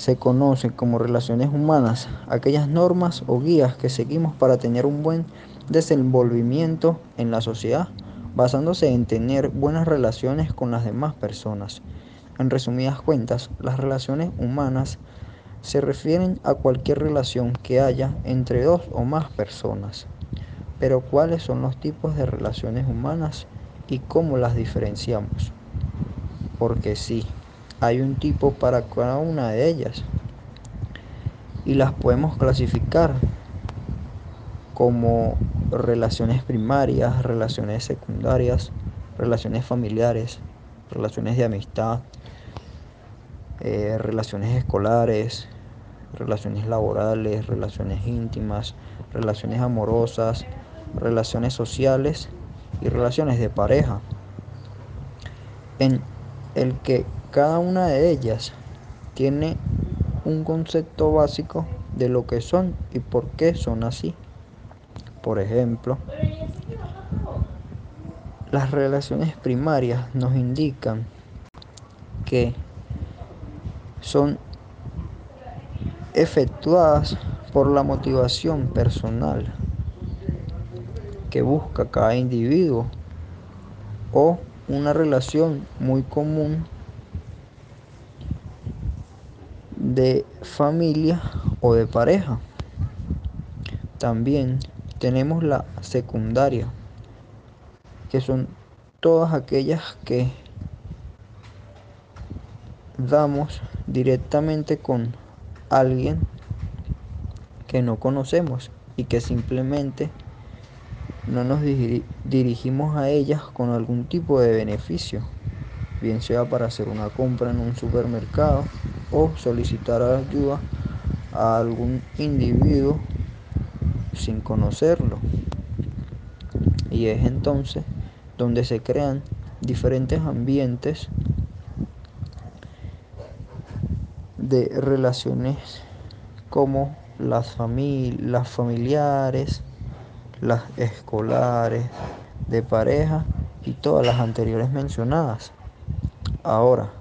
se conocen como relaciones humanas aquellas normas o guías que seguimos para tener un buen desenvolvimiento en la sociedad, basándose en tener buenas relaciones con las demás personas. En resumidas cuentas, las relaciones humanas se refieren a cualquier relación que haya entre dos o más personas. Pero ¿cuáles son los tipos de relaciones humanas y cómo las diferenciamos? Porque sí, hay un tipo para cada una de ellas y las podemos clasificar como relaciones primarias, relaciones secundarias, relaciones familiares, relaciones de amistad, eh, relaciones escolares, relaciones laborales, relaciones íntimas, relaciones amorosas, relaciones sociales y relaciones de pareja. En el que cada una de ellas tiene un concepto básico de lo que son y por qué son así. Por ejemplo, las relaciones primarias nos indican que son efectuadas por la motivación personal que busca cada individuo o una relación muy común de familia o de pareja. También tenemos la secundaria, que son todas aquellas que damos directamente con alguien que no conocemos y que simplemente no nos dirigimos a ellas con algún tipo de beneficio, bien sea para hacer una compra en un supermercado o solicitar ayuda a algún individuo sin conocerlo. Y es entonces donde se crean diferentes ambientes de relaciones como las, las familiares, las escolares, de pareja y todas las anteriores mencionadas. Ahora,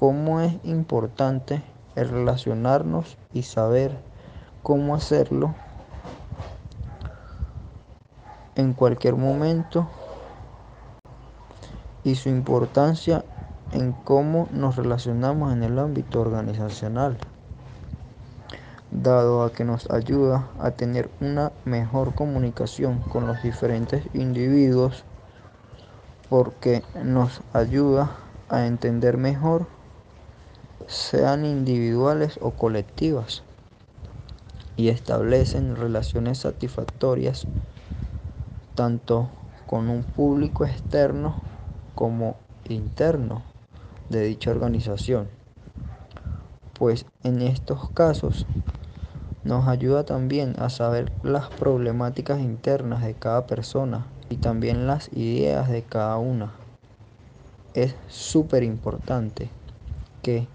cómo es importante el relacionarnos y saber cómo hacerlo en cualquier momento y su importancia en cómo nos relacionamos en el ámbito organizacional, dado a que nos ayuda a tener una mejor comunicación con los diferentes individuos porque nos ayuda a entender mejor sean individuales o colectivas, y establecen relaciones satisfactorias tanto con un público externo como interno de dicha organización, pues en estos casos nos ayuda también a saber las problemáticas internas de cada persona y también las ideas de cada una. Es súper importante que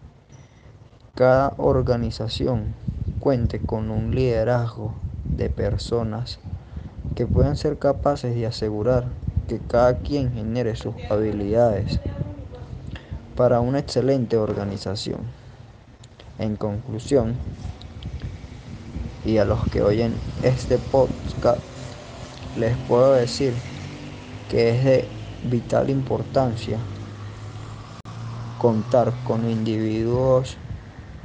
cada organización cuente con un liderazgo de personas que puedan ser capaces de asegurar que cada quien genere sus habilidades para una excelente organización. En conclusión, y a los que oyen este podcast, les puedo decir que es de vital importancia contar con individuos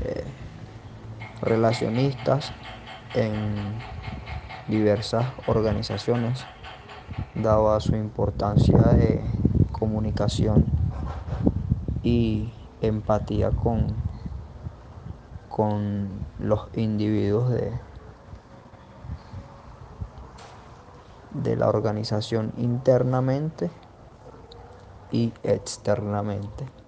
eh, relacionistas en diversas organizaciones, dado a su importancia de comunicación y empatía con, con los individuos de, de la organización internamente y externamente.